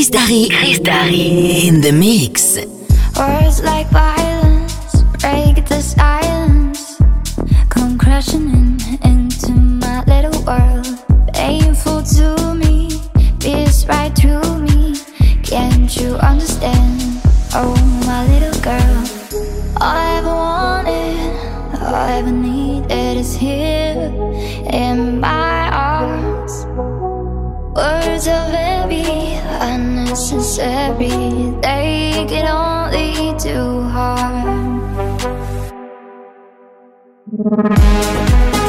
Chris Darry. Chris Darry. In the mix. Words like violence break the silence. Come crashing in into my little world. Painful to me, pierce right through me. Can't you understand? Oh, my little girl. All I ever wanted, all I ever needed is here Música